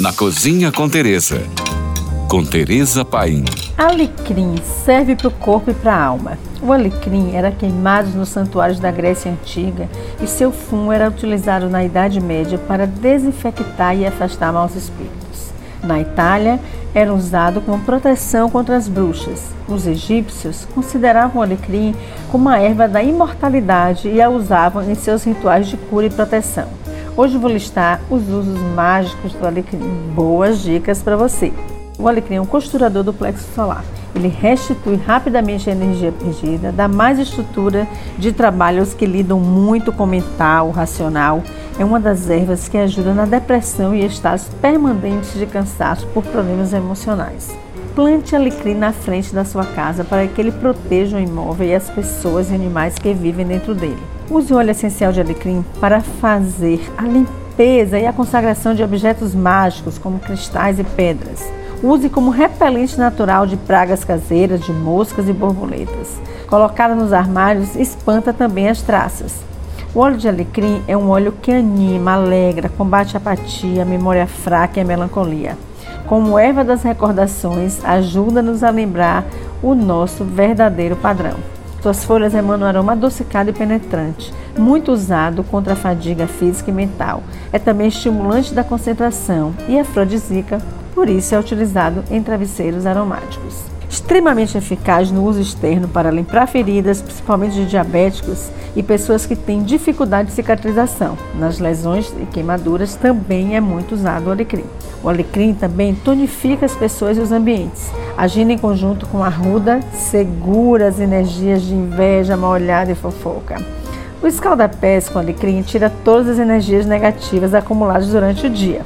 Na Cozinha com Teresa. Com Teresa Paim. Alecrim serve para o corpo e para a alma. O alecrim era queimado nos santuários da Grécia Antiga e seu fumo era utilizado na Idade Média para desinfectar e afastar maus espíritos. Na Itália, era usado como proteção contra as bruxas. Os egípcios consideravam o alecrim como uma erva da imortalidade e a usavam em seus rituais de cura e proteção. Hoje vou listar os usos mágicos do alecrim. Boas dicas para você. O alecrim é um costurador do plexo solar. Ele restitui rapidamente a energia perdida, dá mais estrutura de trabalho aos que lidam muito com o mental, racional. É uma das ervas que ajuda na depressão e estados permanentes de cansaço por problemas emocionais. Plante alecrim na frente da sua casa para que ele proteja o imóvel e as pessoas e animais que vivem dentro dele. Use o óleo essencial de alecrim para fazer a limpeza e a consagração de objetos mágicos como cristais e pedras. Use como repelente natural de pragas caseiras, de moscas e borboletas. Colocada nos armários, espanta também as traças. O óleo de alecrim é um óleo que anima, alegra, combate a apatia, a memória fraca e a melancolia. Como erva das recordações, ajuda-nos a lembrar o nosso verdadeiro padrão. Suas folhas emanam um aroma adocicado e penetrante, muito usado contra a fadiga física e mental. É também estimulante da concentração e afrodisíaca por isso é utilizado em travesseiros aromáticos. Extremamente eficaz no uso externo para limpar feridas, principalmente de diabéticos e pessoas que têm dificuldade de cicatrização. Nas lesões e queimaduras também é muito usado o alecrim. O alecrim também tonifica as pessoas e os ambientes. Agindo em conjunto com a ruda, segura as energias de inveja, mal-olhada e fofoca. O escaldapés com alecrim tira todas as energias negativas acumuladas durante o dia.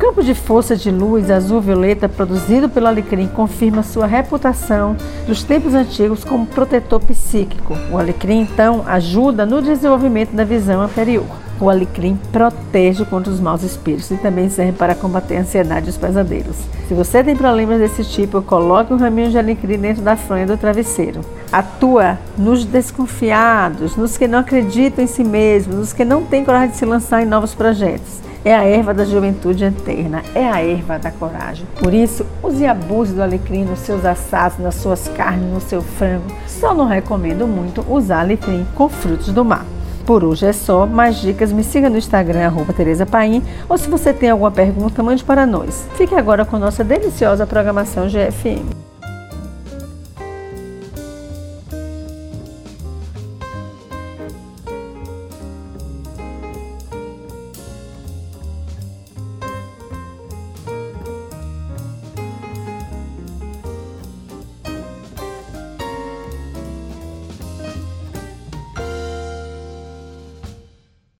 Campo de força de luz azul-violeta produzido pelo alecrim confirma sua reputação dos tempos antigos como protetor psíquico. O alecrim, então, ajuda no desenvolvimento da visão anterior. O alecrim protege contra os maus espíritos e também serve para combater a ansiedade e os pesadelos. Se você tem problemas desse tipo, coloque um raminho de alecrim dentro da fronha do travesseiro. Atua nos desconfiados, nos que não acreditam em si mesmos, nos que não têm coragem de se lançar em novos projetos. É a erva da juventude eterna, é a erva da coragem. Por isso, use e abuse do alecrim nos seus assados, nas suas carnes, no seu frango. Só não recomendo muito usar alecrim com frutos do mar. Por hoje é só. Mais dicas, me siga no Instagram, arroba Tereza Paim, ou se você tem alguma pergunta, mande para nós. Fique agora com nossa deliciosa programação GFM.